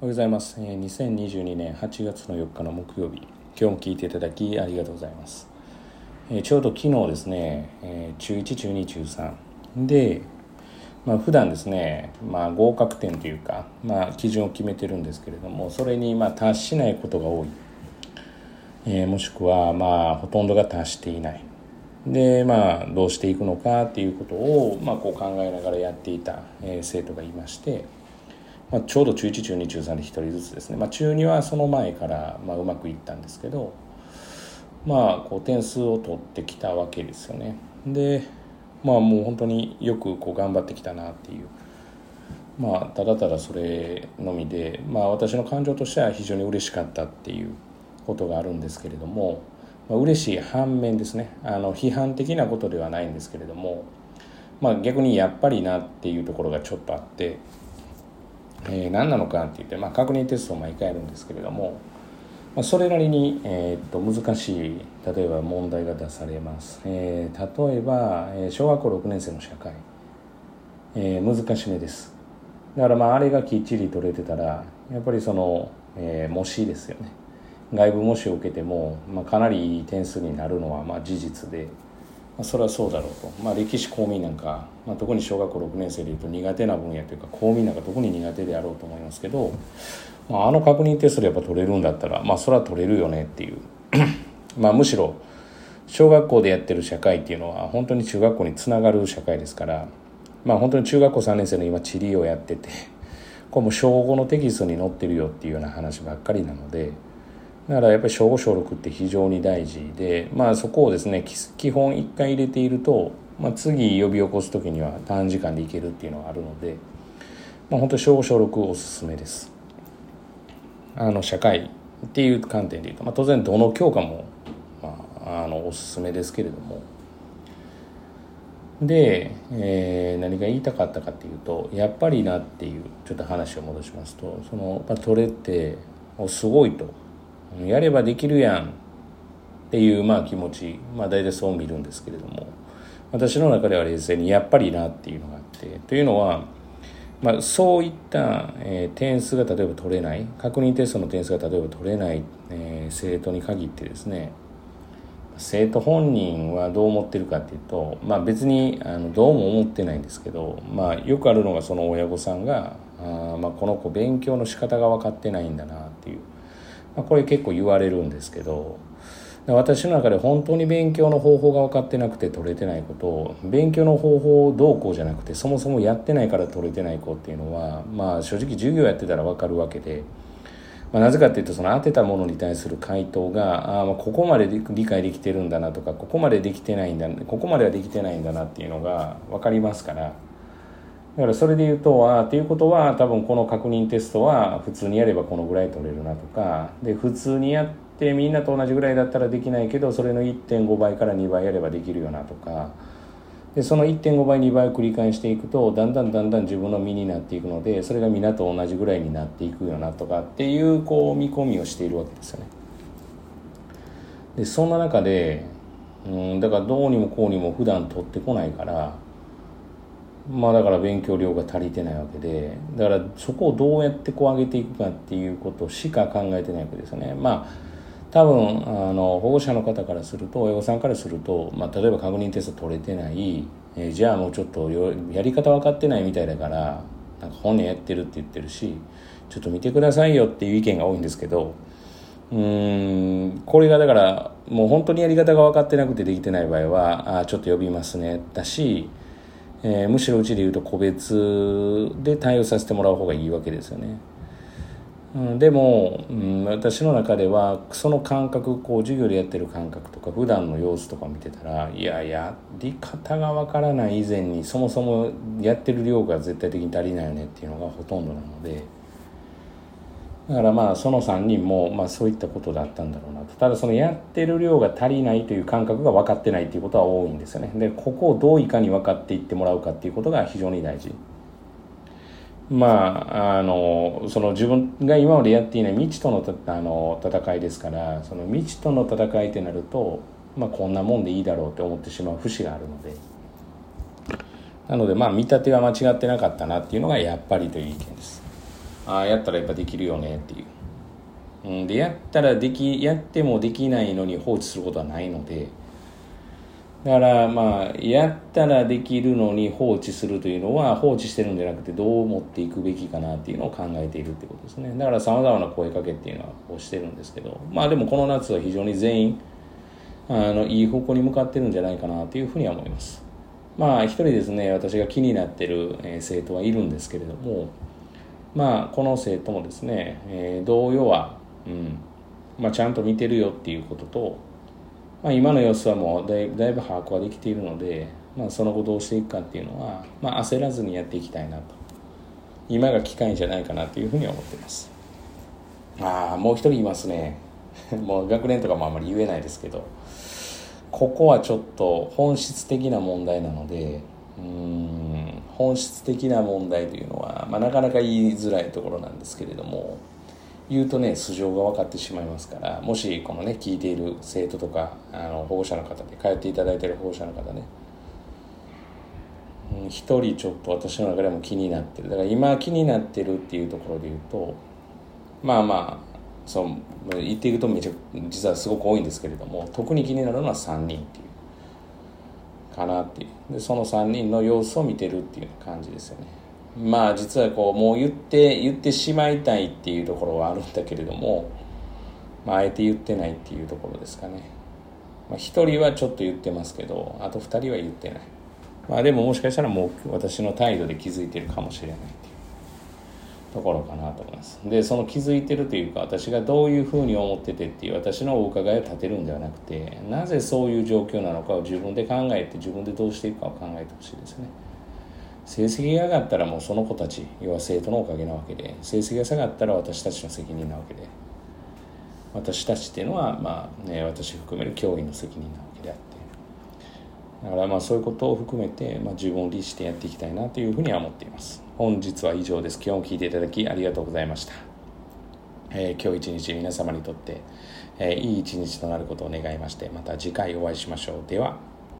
おはようございます。2022年8月の4日の木曜日、今日も聞いていただきありがとうございます。えちょうど昨日ですね、え中1、中2、中3で、まあ普段ですね、まあ合格点というか、まあ基準を決めてるんですけれども、それにまあ達しないことが多い。えーもしくはまあほとんどが達していない。でまあどうしていくのかっていうことを、まあ、こう考えながらやっていた、え生徒がいまして、まあ、ちょうど中1中2中3で1人ずつですね、まあ、中2はその前から、まあ、うまくいったんですけどまあこう点数を取ってきたわけですよね。でまあもう本当によくこう頑張ってきたなっていう。まあただただそれのみでまあ私の感情としては非常に嬉しかったっていうことがあるんですけれども、まあ、嬉しい反面ですね。あの批判的なことではないんですけれどもまあ逆にやっぱりなっていうところがちょっとあってえー何なのかって言って、まあ、確認テストを毎回やるんですけれども、まあ、それなりに、えーっと難しい例えば問題が出されます、えー例えば、え小学校6年生の社会、え難しめです。だからまああれがきっちり取れてたらやっぱりその、え模試ですよね。外部模試を受けても、まあ、かなりいい点数になるのはまあ事実で、まあ、それはそうだろうと、まあ、歴史公民なんか、まあ、特に小学校6年生でいうと苦手な分野というか公民なんか特に苦手であろうと思いますけど、まあ、あの確認テストでやっぱ取れるんだったらまあそれは取れるよねっていう まあむしろ小学校でやってる社会っていうのは本当に中学校につながる社会ですからまあ本当に中学校3年生の今地理をやっててこれも小5のテキストに載ってるよっていうような話ばっかりなので。だからやっぱり小5小6って非常に大事で、まあ、そこをですね基本1回入れていると、まあ、次呼び起こす時には短時間でいけるっていうのがあるので、まあ、本当に小5小6おすすめです。あの社会っていう観点でいうと、まあ、当然どの教科も、まあ、あのおすすめですけれども。で、えー何が言いたかったかっていうとやっぱりなっていうちょっと話を戻しますとその、まあ、取れておすごいと。やればできるやん。っていうまあ気持ち。まあ大体そう見るんですけれども。私の中では冷静にやっぱりなっていうのがあって。というのは、まあ、そういった、え点数が例えば取れない。確認テストの点数が例えば取れない、え生徒に限ってですね。生徒本人はどう思ってるかっていうと、まあ、別にあのどうも思ってないんですけど、まあ、よくあるのがその親御さんがあ、まあ、この子勉強の仕方が分かってないんだなっていう、まあ、これ結構言われるんですけど私の中で本当に勉強の方法が分かってなくて取れてない子と勉強の方法どうこうじゃなくてそもそもやってないから取れてない子っていうのはまあ正直授業やってたら分かるわけで。まあ、なぜかっていうとその当てたものに対する回答があまあここまで理解できてるんだなとかここまでできてないんだここまではできてないんだなっていうのが分かりますからだからそれで言うとあっていうことは多分この確認テストは普通にやればこのぐらい取れるなとかで普通にやってみんなと同じぐらいだったらできないけどそれの1.5倍から2倍やればできるよなとかでその1.5倍2倍を繰り返していくとだんだんだんだん自分の身になっていくのでそれが皆と同じぐらいになっていくよなとかっていうこう見込みをしているわけですよね。でそんな中でうんだからどうにもこうにも普段取ってこないからまあだから勉強量が足りてないわけでだからそこをどうやってこう上げていくかっていうことしか考えてないわけですよね。まあ多分あの保護者の方からすると親御さんからすると、まあ、例えば確認テスト取れてない、えーじゃあもうちょっとやり方分かってないみたいだからなんか本人やってるって言ってるしちょっと見てくださいよっていう意見が多いんですけどうーんこれがだからもう本当にやり方が分かってなくてできてない場合はあちょっと呼びますねだし、えーむしろうちでいうと個別で対応させてもらう方がいいわけですよね。うん、でも、うん、私の中ではその感覚こう授業でやってる感覚とか普段の様子とか見てたらいややり方がわからない以前にそもそもやってる量が絶対的に足りないよねっていうのがほとんどなのでだからまあその3人もまあそういったことだったんだろうなとただそのやってる量が足りないという感覚が分かってないっていうことは多いんですよねでここをどういかに分かっていってもらうかっていうことが非常に大事。まあ、あのその自分が今までやっていない未知とのたあの戦いですからその未知との戦いってなると、まあ、こんなもんでいいだろうって思ってしまう節があるのでなのでまあ見立ては間違ってなかったなっていうのがやっぱりという意見です。ああやったらやっぱできるよねっていう。うん、でやったらできやってもできないのに放置することはないので。だからまあやったらできるのに放置するというのは放置してるんじゃなくてどう持っていくべきかなっていうのを考えているってことですね。だからさまざまな声かけっていうのはこうしてるんですけど。まあでもこの夏は非常に全員あのいい方向に向かってるんじゃないかなというふうには思います。まあ一人ですね私が気になってる、生徒はいるんですけれどもまあこの生徒もですね、えー、同様はうんまあ、ちゃんと見てるよっていうことと、まあ、今の様子はもうだいだいぶ把握はできているので、まあ、その後どうしていくかっていうのは、まあ、焦らずにやっていきたいなと。今が機会じゃないかなというふうに思ってます。ああもう一人いますね。もう学年とかもあんまり言えないですけど。ここはちょっと本質的な問題なのでうん本質的な問題というのは、まあ、なかなか言いづらいところなんですけれども言うとね素性が分かってしまいますからもしこのね聞いている生徒とかあの保護者の方で通っていただいている保護者の方ね一人ちょっと私の中でも気になってる。だから今気になってるっていうところで言うとまあまあそう言っていくとめちゃ実はすごく多いんですけれども特に気になるのは3人っていう。かなっていう。でその3人の様子を見てるっていう感じですよね。まあ実はこうもう言って言ってしまいたいっていうところはあるんだけれども、まあ、あえて言ってないっていうところですかね、まあ、1人はちょっと言ってますけどあと2人は言ってない。まあでももしかしたらもう私の態度で気づいてるかもしれないっていう。ところかなと思います。でその気づいてるというか私がどういうふうに思っててっていう私のお伺いを立てるんではなくてなぜそういう状況なのかを自分で考えて自分でどうしていくかを考えてほしいですね。成績が上がったらもうその子たち要は生徒のおかげなわけで成績が下がったら私たちの責任なわけで私たちっていうのはまあね私含める教員の責任なわけでだからまあそういうことを含めて、まあ、自分を律してやっていきたいなというふうには思っています。本日は以上です。今日も聞いていただきありがとうございました、えー、今日一日皆様にとって、えー、いい一日となることを願いましてまた次回お会いしましょう。では。